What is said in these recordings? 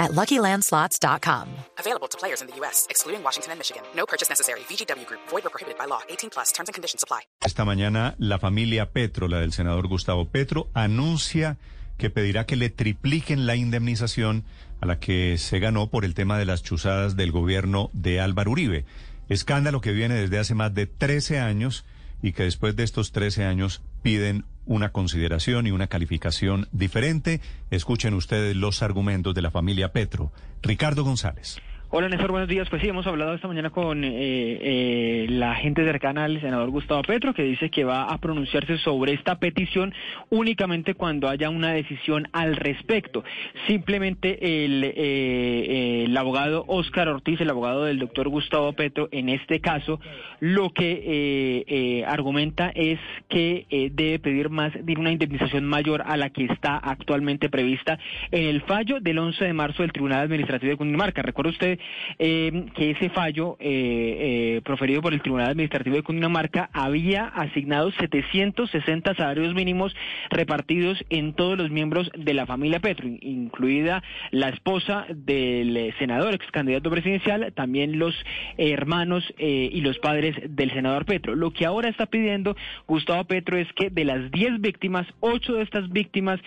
at LuckyLandSlots.com. Available to players in the U.S., excluding Washington and Michigan. No purchase necessary. VGW Group. Void or prohibited by law. 18 plus. Terms and conditions apply. Esta mañana la familia Petro, la del senador Gustavo Petro, anuncia que pedirá que le tripliquen la indemnización a la que se ganó por el tema de las chuzadas del gobierno de Álvaro Uribe. Escándalo que viene desde hace más de 13 años y que después de estos 13 años piden una consideración y una calificación diferente. Escuchen ustedes los argumentos de la familia Petro. Ricardo González. Hola Néstor, buenos días. Pues sí, hemos hablado esta mañana con eh, eh, la gente cercana al senador Gustavo Petro, que dice que va a pronunciarse sobre esta petición únicamente cuando haya una decisión al respecto. Simplemente el, eh, el abogado Óscar Ortiz, el abogado del doctor Gustavo Petro, en este caso, lo que argumenta es que debe pedir más, una indemnización mayor a la que está actualmente prevista en el fallo del 11 de marzo del Tribunal Administrativo de Cundinamarca. Recuerda usted eh, que ese fallo eh, eh, proferido por el Tribunal Administrativo de Cundinamarca había asignado 760 salarios mínimos repartidos en todos los miembros de la familia Petro, incluida la esposa del senador, ex candidato presidencial, también los hermanos y los padres del senador Petro. Lo que ahora está pidiendo Gustavo Petro es que de las 10 víctimas, 8 de estas víctimas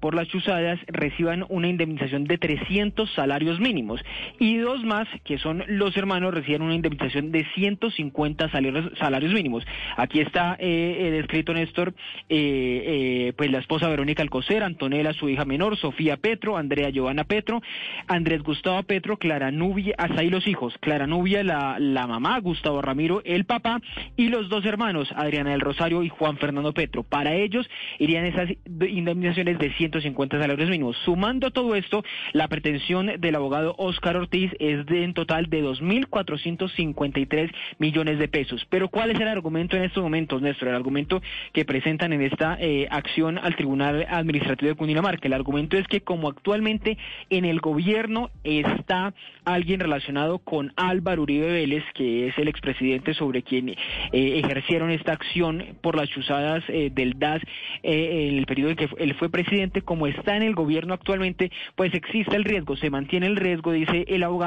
por las chuzadas reciban una indemnización de 300 salarios mínimos y dos más, que son los hermanos, reciben una indemnización de 150 salarios, salarios mínimos. Aquí está eh, eh descrito, Néstor, eh, pues la esposa Verónica Alcocer, Antonella, su hija menor, Sofía Petro, Andrea Giovanna Petro, Andrés Gustavo Petro, Clara Nubia, hasta ahí los hijos, Clara Nubia, la, la mamá, Gustavo Ramiro, el papá, y los dos hermanos, Adriana del Rosario y Juan Fernando Petro. Para ellos irían esas indemnizaciones de 150 salarios mínimos. Sumando todo esto, la pretensión del abogado Óscar Ortiz es de en total de 2.453 millones de pesos. Pero ¿cuál es el argumento en estos momentos, Néstor? El argumento que presentan en esta eh, acción al Tribunal Administrativo de Cundinamarca. El argumento es que como actualmente en el gobierno está alguien relacionado con Álvaro Uribe Vélez, que es el expresidente sobre quien eh, ejercieron esta acción por las chuzadas eh, del DAS en el periodo en que él fue presidente, como está en el gobierno actualmente, pues existe el riesgo, se mantiene el riesgo, dice el abogado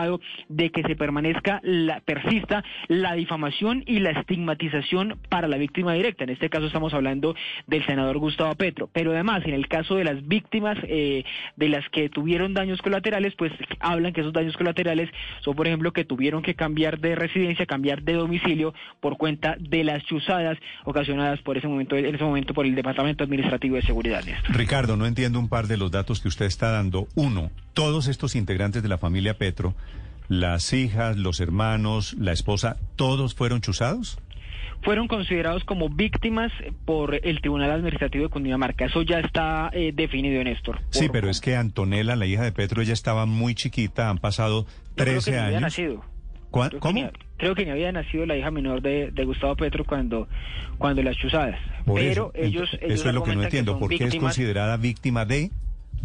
de que se permanezca, la, persista la difamación y la estigmatización para la víctima directa. En este caso estamos hablando del senador Gustavo Petro. Pero además, en el caso de las víctimas eh, de las que tuvieron daños colaterales, pues hablan que esos daños colaterales son, por ejemplo, que tuvieron que cambiar de residencia, cambiar de domicilio por cuenta de las chuzadas ocasionadas por ese momento, en ese momento por el Departamento Administrativo de Seguridad. Ricardo, no entiendo un par de los datos que usted está dando. Uno, todos estos integrantes de la familia Petro las hijas, los hermanos, la esposa, ¿todos fueron chuzados? fueron considerados como víctimas por el Tribunal Administrativo de Cundinamarca. Eso ya está eh, definido, Néstor. Sí, pero es que Antonella, la hija de Petro, ella estaba muy chiquita, han pasado 13 años. Había nacido. ¿Cómo? creo que ni había nacido la hija menor de, Gustavo Petro cuando, cuando las chuzadas. pero ellos, Eso es lo que no entiendo. ¿Por qué es considerada víctima de...?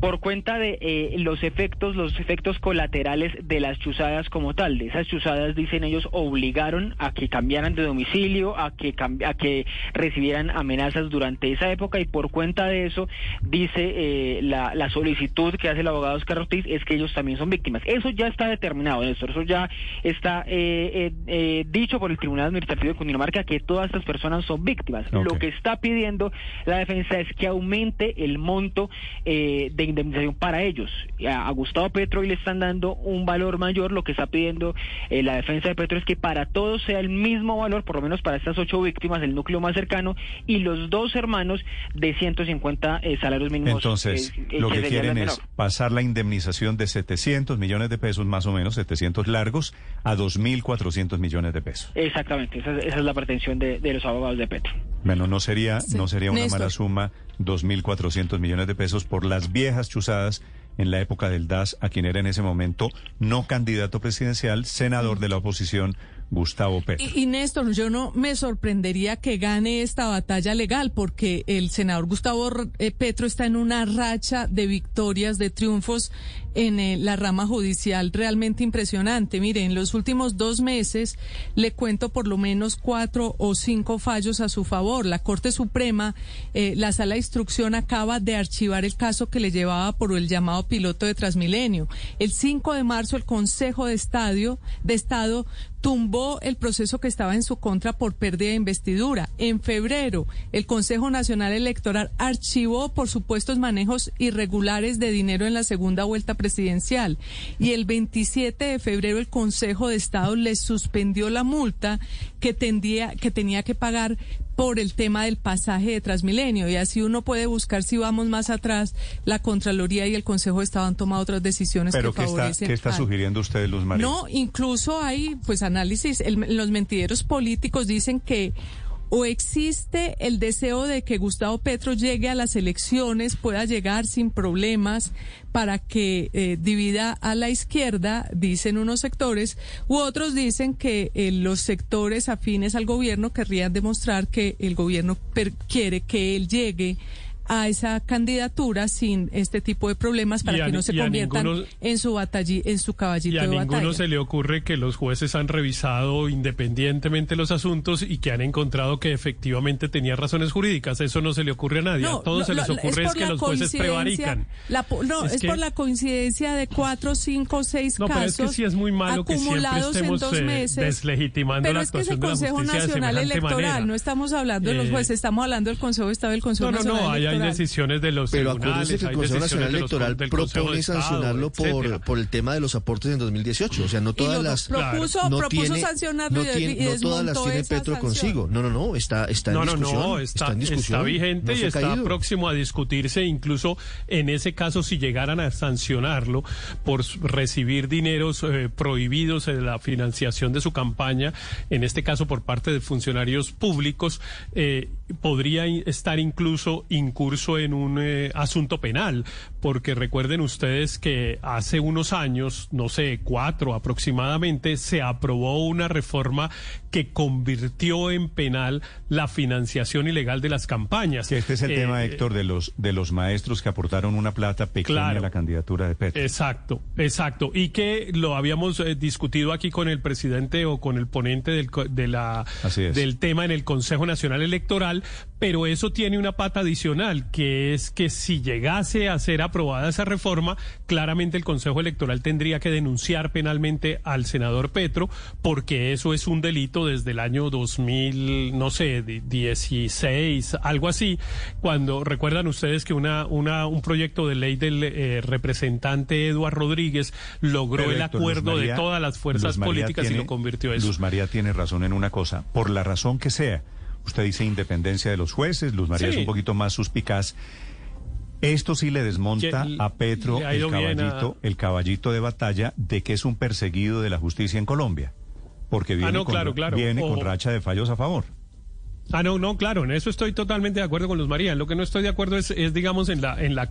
Por cuenta de eh, los efectos, los efectos colaterales de las chuzadas como tal. De esas chuzadas, dicen ellos, obligaron a que cambiaran de domicilio, a que, a que recibieran amenazas durante esa época y por cuenta de eso, dice eh, la, la, solicitud que hace el abogado Oscar Ortiz, es que ellos también son víctimas. Eso ya está determinado, Néstor, eso ya está eh, dicho por el Tribunal Administrativo de Cundinamarca que todas estas personas son víctimas. Lo que está pidiendo la defensa es que aumente el monto de indemnización para ellos. A, Gustavo Petro hoy le están dando un valor mayor, lo que está pidiendo eh, la defensa de Petro es que para todos sea el mismo valor, por lo menos para estas ocho víctimas, el núcleo más cercano, y los dos hermanos de 150 eh, salarios mínimos. Entonces, eh, lo que, quieren es pasar la indemnización de 700 millones de pesos, más o menos, 700 largos, a 2.400 millones de pesos. Exactamente, esa, es la pretensión de, los abogados de Petro. Bueno, no sería, no sería una mala suma 2.400 millones de pesos por las viejas chuzadas en la época del DAS, a quien era en ese momento no candidato presidencial, senador de la oposición Gustavo Petro. Y, y, Néstor, yo no me sorprendería que gane esta batalla legal porque el senador Gustavo eh, Petro está en una racha de victorias, de triunfos en eh, la rama judicial realmente impresionante. Mire, en los últimos dos meses le cuento por lo menos cuatro o cinco fallos a su favor. La Corte Suprema, eh, la Sala de Instrucción acaba de archivar el caso que le llevaba por el llamado piloto de Transmilenio. El 5 de marzo el Consejo de, Estadio, de Estado tumbó el proceso que estaba en su contra por pérdida de investidura. En febrero, el Consejo Nacional Electoral archivó por supuestos manejos irregulares de dinero en la segunda vuelta presidencial. Y el 27 de febrero, el Consejo de Estado le suspendió la multa que, tendía, que tenía que pagar por el tema del pasaje de Transmilenio. Y así uno puede buscar, si vamos más atrás, la Contraloría y el Consejo de Estado han tomado otras decisiones ¿Pero que qué favorecen. Está, ¿Qué está sugiriendo usted, Luz María? No, incluso hay pues análisis, el, los mentideros políticos dicen que o existe el deseo de que Gustavo Petro llegue a las elecciones, pueda llegar sin problemas para que eh, divida a la izquierda, dicen unos sectores, u otros dicen que eh, los sectores afines al gobierno querrían demostrar que el gobierno quiere que él llegue a esa candidatura sin este tipo de problemas para que no se conviertan en su batalla, en su caballito de batalla. Y a ninguno se le ocurre que los jueces han revisado independientemente los asuntos y que han encontrado que efectivamente tenía razones jurídicas. Eso no se le ocurre a nadie. a todos se les ocurre es, que los jueces prevarican. no, es, por la coincidencia de cuatro, cinco, seis no, casos. pero es que sí es muy malo que siempre estemos en dos eh, meses, deslegitimando pero la es que es actuación el de la Consejo Nacional de Electoral. manera. No estamos hablando de los Eh, jueces, estamos hablando del Consejo de Estado y del Consejo No, no, Nacional no, ahí hay decisiones de los Pero acuérdense que el Consejo Nacional los- Electoral de propone Estado, sancionarlo por, por el tema de los aportes en 2018. O sea, no Y todas lo las... propuso, no propuso tiene, sancionarlo no, y- tiene- y no todas las tiene Petro sanción. consigo. No, no, no, está, está en No, no, discusión. no, está, en discusión. está vigente no y está caído. próximo a discutirse. Incluso en ese caso, si llegaran a sancionarlo por recibir dineros eh, prohibidos en la financiación de su campaña, en este caso por parte de funcionarios públicos, eh, podría estar incluso en un eh, asunto penal, porque recuerden ustedes que hace unos años, no sé, cuatro aproximadamente, se aprobó una reforma que convirtió en penal la financiación ilegal de las campañas. Que este es el Eh, tema, Héctor, de los de los maestros que aportaron una plata pequeña Claro. a la candidatura de Petro. Exacto, exacto. Y que lo habíamos eh, discutido aquí con el presidente o con el ponente del, de la, del tema en el Consejo Nacional Electoral, pero eso tiene una pata adicional, que es que si llegase a ser aprobada esa reforma, claramente el Consejo Electoral tendría que denunciar penalmente al senador Petro, porque eso es un delito desde el año 2000, no sé, di- 16, algo así, cuando recuerdan ustedes que una, una, un proyecto de ley del eh, representante Eduardo Rodríguez logró Pero, el Héctor, acuerdo María- de todas las fuerzas políticas y lo convirtió en eso. Luz María tiene razón en una cosa, por la razón que sea. Usted dice independencia de los jueces, Luz María Sí. es un poquito más suspicaz. Esto sí le desmonta a Petro el a- caballito, el caballito de batalla de que es un perseguido de la justicia en Colombia. Porque viene, Ah, no, con, claro, claro. viene con racha de fallos a favor. Ah, no, no, claro, en eso estoy totalmente de acuerdo con Luz María. Lo que no estoy de acuerdo es, es digamos, en la, en la,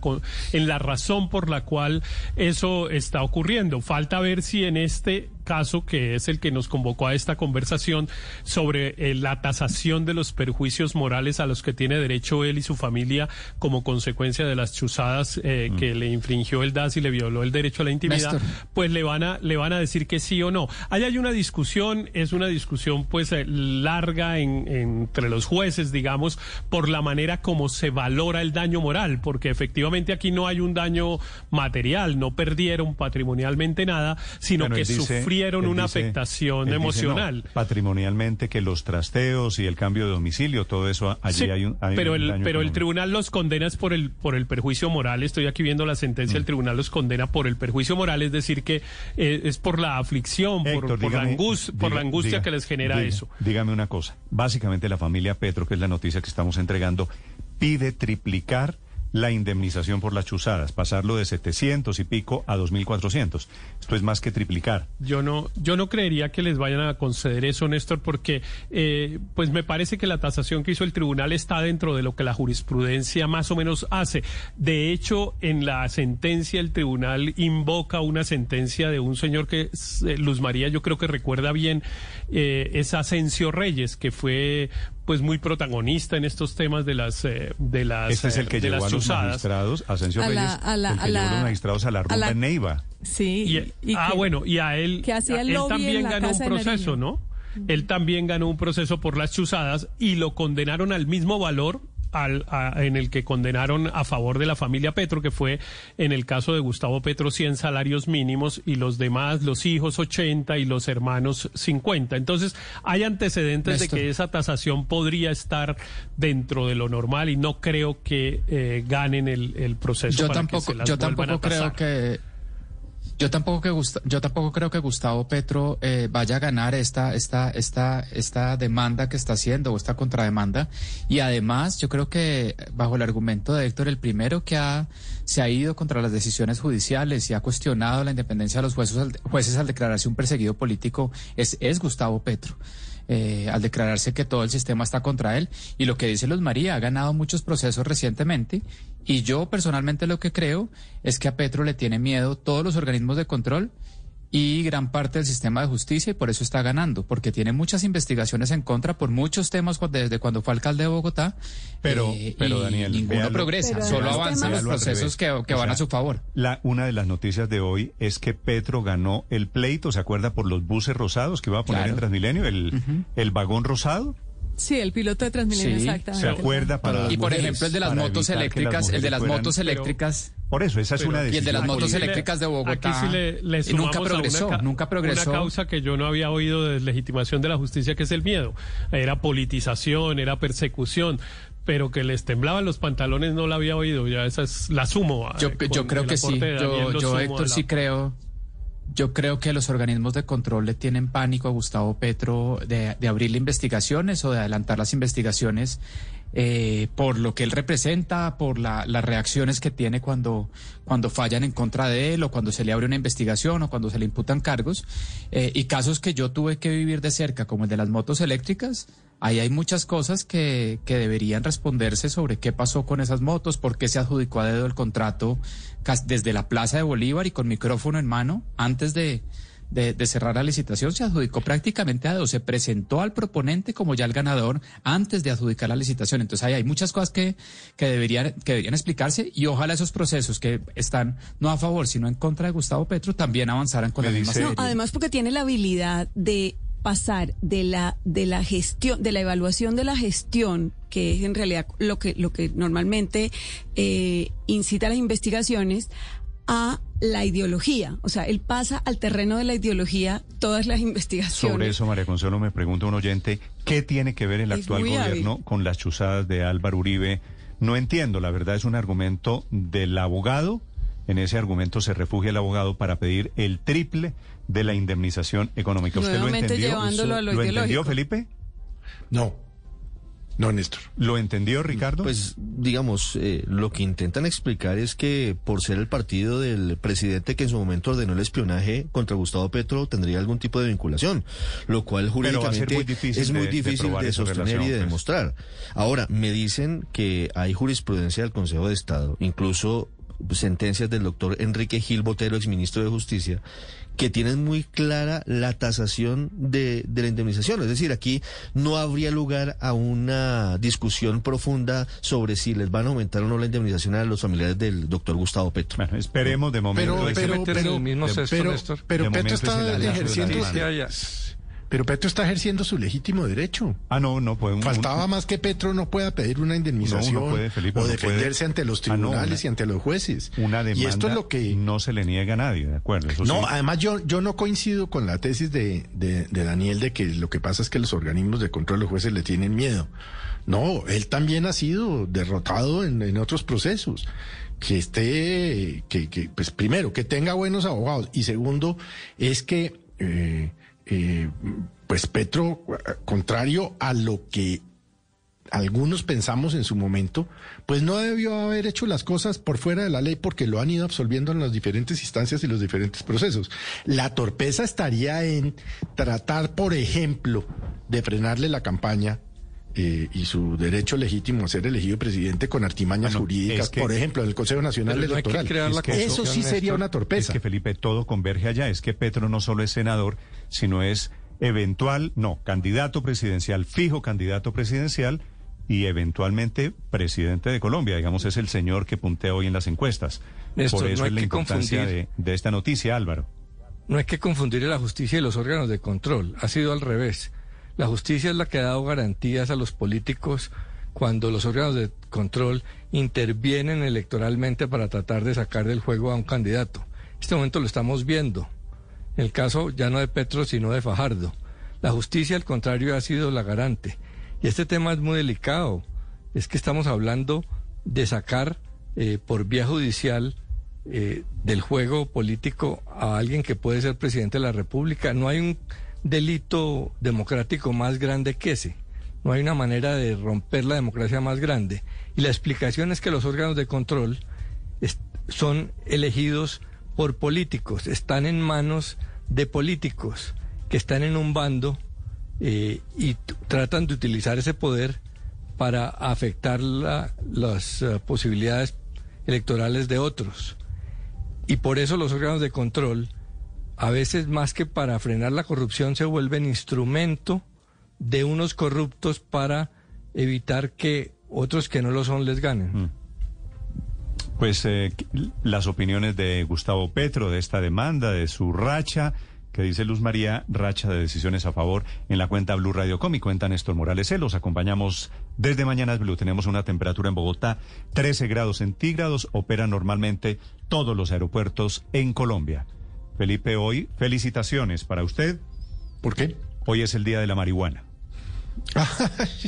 en la razón por la cual eso está ocurriendo. Falta ver si en este caso, que es el que nos convocó a esta conversación sobre eh, la tasación de los perjuicios morales a los que tiene derecho él y su familia como consecuencia de las chuzadas eh, que le infringió el DAS y le violó el derecho a la intimidad, Néstor. pues le van a le van a decir que sí o no. Ahí hay una discusión, es una discusión pues eh, larga en- entre los jueces, digamos, por la manera como se valora el daño moral, porque efectivamente aquí no hay un daño material, no perdieron patrimonialmente nada, sino Bueno, que él él una dice- afectación dice, emocional. no, patrimonialmente que los trasteos y el cambio de domicilio, todo eso allí Sí, hay un hay pero un el, daño pero el económico. tribunal los condena es por el por el perjuicio moral. Estoy aquí viendo la sentencia. El Mm. tribunal los condena por el perjuicio moral, es decir que eh, es por la aflicción, por, la, por angustia diga- que les genera diga- eso. Dígame una cosa. Básicamente la familia Petro, que es la noticia que estamos entregando, pide triplicar la indemnización por las chuzadas, pasarlo de 700 y pico a 2.400. Esto es más que triplicar. Yo no, yo no creería que les vayan a conceder eso, Néstor, porque eh, pues me parece que la tasación que hizo el tribunal está dentro de lo que la jurisprudencia más o menos hace. De hecho, en la sentencia el tribunal invoca una sentencia de un señor que eh, Luz María, yo creo que recuerda bien, eh, es Asensio Reyes, que fue pues muy protagonista en estos temas de las eh, de las Este es el que de llevó las a los chuzadas. magistrados, Asensio A la- Reyes, a la- el que a llevó a la- los magistrados a la rumba la- en Neiva. Sí. Y, ah, que- bueno, y a él, que hacía él también la ganó un proceso. ¿no? Él también ganó un proceso por las chuzadas y lo condenaron al mismo valor al, a- en el que condenaron a favor de la familia Petro, que fue en el caso de Gustavo Petro 100 salarios mínimos y los demás, los hijos 80 y los hermanos 50. Entonces, hay antecedentes Néstor. de que esa tasación podría estar dentro de lo normal y no creo que eh, ganen el, el proceso. Yo para que tampoco, se las yo tampoco a creo que yo tampoco yo tampoco creo que Gustavo Petro eh, vaya a ganar esta esta esta esta demanda que está haciendo o esta contrademanda y además yo creo que bajo el argumento de Héctor el primero que ha se ha ido contra las decisiones judiciales y ha cuestionado la independencia de los jueces al, jueces al declararse un perseguido político es es Gustavo Petro. eh, al declararse que todo el sistema está contra él. Y lo que dice Luz María, ha ganado muchos procesos recientemente. Y yo personalmente lo que creo es que a Petro le tiene miedo todos los organismos de control y gran parte del sistema de justicia y por eso está ganando, porque tiene muchas investigaciones en contra por muchos temas desde cuando fue alcalde de Bogotá. Pero- eh, pero, y Daniel, ninguno véalo- progresa, Pero solo avanzan los procesos que, que O van a su favor. La, una de las noticias de hoy es que Petro ganó el pleito, ¿se acuerda? Por los buses rosados que iba a poner Claro. en Transmilenio, el, el vagón rosado. Sí, el piloto de Transmilenio, Sí, exactamente. ¿Se acuerda? Para las Y por mujeres, ejemplo el de las motos las eléctricas, el de las fueran- motos pero- eléctricas. Por eso, esa es Pero- una y el decisión. de las motos eléctricas de Bogotá. Aquí sí le, le y sumamos nunca a una progresó, ca- nunca progresó. Una causa que yo no había oído de deslegitimación de la justicia, que es el miedo. Era politización, era persecución, pero que les temblaban los pantalones no la había oído. Ya esa es la sumo. Yo, eh, yo creo que sí. Yo, yo Héctor, la- sí creo. Yo creo que los organismos de control le tienen pánico a Gustavo Petro de, de abrirle investigaciones o de adelantar las investigaciones eh, por lo que él representa, por la- las reacciones que tiene cuando, cuando fallan en contra de él o cuando se le abre una investigación o cuando se le imputan cargos. Eh, y casos que yo tuve que vivir de cerca, como el de las motos eléctricas, ahí hay muchas cosas que, que deberían responderse sobre qué pasó con esas motos, por qué se adjudicó a dedo el contrato desde la Plaza de Bolívar y con micrófono en mano antes de, de, de cerrar la licitación se adjudicó prácticamente a dedo, se presentó al proponente como ya el ganador antes de adjudicar la licitación. Entonces ahí hay muchas cosas que, que, deberían, que deberían explicarse y ojalá esos procesos que están no a favor sino en contra de Gustavo Petro también avanzaran con Me la misma No, además porque tiene la habilidad de pasar de la de la gestión de la evaluación de la gestión que es en realidad lo que lo que normalmente eh, incita a las investigaciones a la ideología o sea él pasa al terreno de la ideología todas las investigaciones Sobre eso, María Consuelo, me pregunta un oyente, ¿qué tiene que ver el Es actual gobierno hábil. con las chuzadas de Álvaro Uribe? No entiendo, la verdad es un argumento del abogado. En ese argumento se refugia el abogado para pedir el triple de la indemnización económica. ¿Usted lo entendió? llevándolo a lo ¿Lo entendió. Felipe? No. No, Néstor. ¿Lo entendió, Ricardo? Pues, digamos, eh, lo que intentan explicar es que por ser el partido del presidente que en su momento ordenó el espionaje contra Gustavo Petro tendría algún tipo de vinculación, lo cual jurídicamente muy es muy de- difícil de, sostener relación, y de pues. demostrar. Ahora, me dicen que hay jurisprudencia del Consejo de Estado, incluso sentencias del doctor Enrique Gil Botero, exministro de Justicia, que tienen muy clara la tasación de, de la indemnización. Es decir, aquí no habría lugar a una discusión profunda sobre si les van a aumentar o no la indemnización a los familiares del doctor Gustavo Petro. Bueno, esperemos de momento. Pero, pero, pero, pero, pero Petro está ejerciendo. Pero Petro está ejerciendo su legítimo derecho. Ah, no, no un- Faltaba más que Petro no pueda pedir una indemnización No, no puede, Felipe, o defenderse puede. ante los Ah, no, tribunales una- y ante los jueces. Una demanda y esto es lo que no se le niega a nadie, ¿de acuerdo? Eso No, sí. además yo, yo no coincido con la tesis de, de, de Daniel de que lo que pasa es que los organismos de control de los jueces le tienen miedo. No, él también ha sido derrotado en, en otros procesos. Que esté, que, que, pues primero, que tenga buenos abogados y segundo, es que, eh, eh, pues Petro, contrario a lo que algunos pensamos en su momento, pues no debió haber hecho las cosas por fuera de la ley porque lo han ido absolviendo en las diferentes instancias y los diferentes procesos. La torpeza estaría en tratar, por ejemplo, de frenarle la campaña eh, y su derecho legítimo a ser elegido presidente con artimañas Bueno, jurídicas, es que- por ejemplo, en el Consejo Nacional no Electoral. crear la Es que eso sí sería Néstor. una torpeza. Es que Felipe, todo converge allá. Es que Petro no solo es senador, sino es eventual, no, candidato presidencial, fijo candidato presidencial y eventualmente presidente de Colombia. Digamos, es el señor que puntea hoy en las encuestas. Néstor, Por no eso hay es la que importancia de esta noticia, Álvaro. No hay que confundir la justicia y los órganos de control. Ha sido al revés. La justicia es la que ha dado garantías a los políticos cuando los órganos de control intervienen electoralmente para tratar de sacar del juego a un candidato. En este momento lo estamos viendo. En el caso ya no de Petro, sino de Fajardo. La justicia, al contrario, ha sido la garante. Y este tema es muy delicado. Es que estamos hablando de sacar eh, por vía judicial eh, del juego político a alguien que puede ser presidente de la República. No hay un delito democrático más grande que ese. No hay una manera de romper la democracia más grande. Y la explicación es que los órganos de control son elegidos por políticos, están en manos de políticos que están en un bando eh, y tratan de utilizar ese poder para afectar la- las eh, posibilidades electorales de otros. Y por eso los órganos de control, a veces más que para frenar la corrupción, se vuelven instrumento de unos corruptos para evitar que otros que no lo son les ganen. Pues eh, las opiniones de Gustavo Petro, de esta demanda, de su racha, que dice Luz María, racha de decisiones a favor en la cuenta Blue Radio Com y cuenta Néstor Morales. Eh, Los acompañamos desde Mañanas Blue. Tenemos una temperatura en Bogotá 13 grados centígrados. Operan normalmente todos los aeropuertos en Colombia. Felipe, hoy felicitaciones para usted. ¿Por qué? Hoy es el día de la marihuana.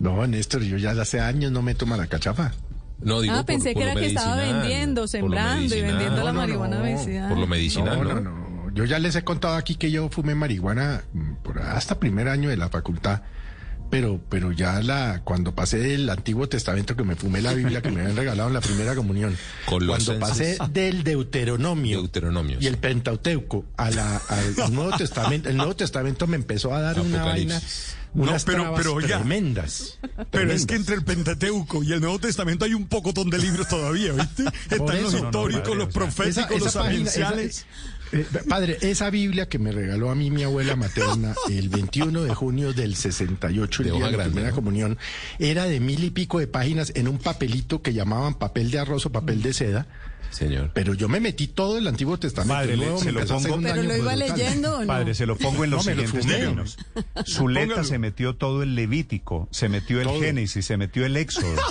No, Néstor, yo ya hace años no me tomo la cachafa. No, digo ah, por- pensé por que lo era que estaba medicinal, vendiendo, sembrando y vendiendo la No, marihuana no. medicinal. Por lo medicinal, no, ¿no? no, no. Yo ya les he contado aquí que yo fumé marihuana mm, por hasta primer año de la facultad. Pero, pero ya la, cuando pasé del Antiguo Testamento que me fumé la Biblia que me habían regalado en la primera comunión, Colosenses. cuando pasé del Deuteronomio, Deuteronomio, y el sí. Pentateuco a la, al Nuevo Testamento, el Nuevo Testamento me empezó a dar una vaina, unas No, pero- pero tremendas. Pero es que entre el Pentateuco y el Nuevo Testamento hay un pocotón de libros todavía, ¿viste? Están los eso. históricos, No, no, los o sea, proféticos, Esa- esa los página, esa- eh, padre, esa Biblia que me regaló a mí mi abuela materna el 21 de junio del 68, el De día de la primera ¿no? comunión, era de mil y pico de páginas en un papelito que llamaban papel de arroz o papel de seda. Señor. Pero yo me metí todo el Antiguo Testamento. Padre, el le- Nuevo se me lo pongo- Pero daño lo iba brutal. leyendo o no. Padre, se lo pongo en los No, lo siguientes fumé. términos. Zuleta Póngalo. se metió todo el Levítico, se metió el Todo. Génesis, se metió el Éxodo.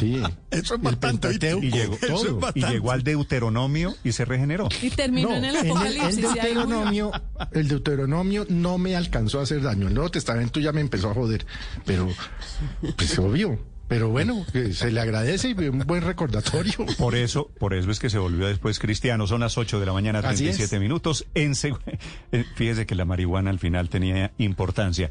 Sí. Eso es El bastante. Pentateuco, y llegó, Eso es todo. y llegó al Deuteronomio y se regeneró. Y terminó en el No, apocalipsis. el, y murió. Deuteronomio, el Deuteronomio no me alcanzó a hacer daño. El Nuevo Testamento ya me empezó a joder. Pero, pues obvio. Pero bueno, se le agradece y un buen recordatorio. Por eso, por eso es que se volvió después cristiano. Son las 8 de la mañana, Así 37 es. minutos. En eh, Fíjese que la marihuana al final tenía importancia.